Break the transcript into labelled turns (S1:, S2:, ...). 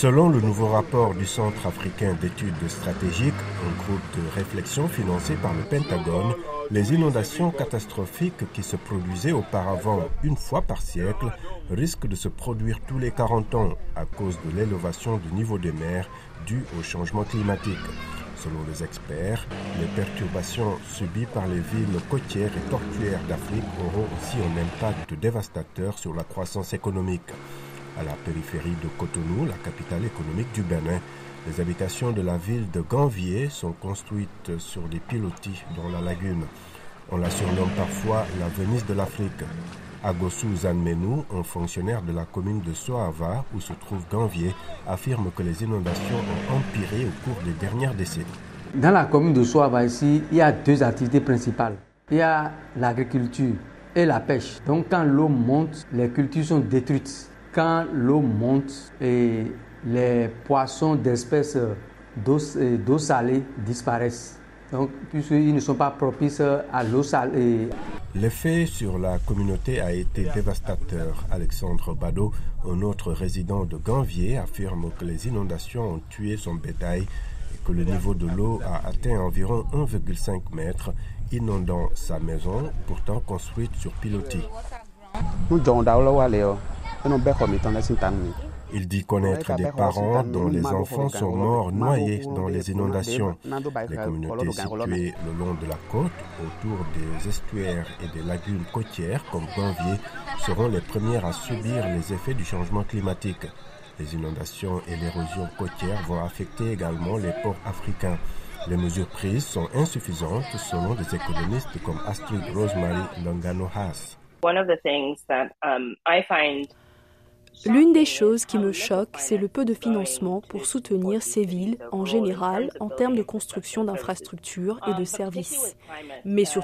S1: Selon le nouveau rapport du Centre africain d'études stratégiques, un groupe de réflexion financé par le Pentagone, les inondations catastrophiques qui se produisaient auparavant une fois par siècle risquent de se produire tous les 40 ans à cause de l'élévation du niveau des mers due au changement climatique. Selon les experts, les perturbations subies par les villes côtières et tortuaires d'Afrique auront aussi un impact dévastateur sur la croissance économique. À la périphérie de Cotonou, la capitale économique du Bénin, les habitations de la ville de Ganvier sont construites sur des pilotis dans la lagune. On la surnomme parfois la Venise de l'Afrique. Agosu Zanmenou, un fonctionnaire de la commune de Soava où se trouve Ganvier, affirme que les inondations ont empiré au cours des dernières décennies.
S2: Dans la commune de Soava ici, il y a deux activités principales. Il y a l'agriculture et la pêche. Donc quand l'eau monte, les cultures sont détruites. Quand l'eau monte et les poissons d'espèces d'eau salée disparaissent. Donc, puisqu'ils ne sont pas propices à l'eau salée.
S1: L'effet sur la communauté a été dévastateur. Alexandre Bado, un autre résident de Ganvier, affirme que les inondations ont tué son bétail et que le niveau de l'eau a atteint environ 1,5 mètre, inondant sa maison, pourtant construite sur pilotis. Il dit connaître des parents dont les enfants sont morts noyés dans les inondations. Les communautés situées le long de la côte, autour des estuaires et des lagunes côtières comme Ganvier, seront les premières à subir les effets du changement climatique. Les inondations et l'érosion côtière vont affecter également les ports africains. Les mesures prises sont insuffisantes selon des économistes comme Astrid Rosemary Longano-Haas.
S3: L'une des choses qui me choque, c'est le peu de financement pour soutenir ces villes en général en termes de construction d'infrastructures et de services, mais surtout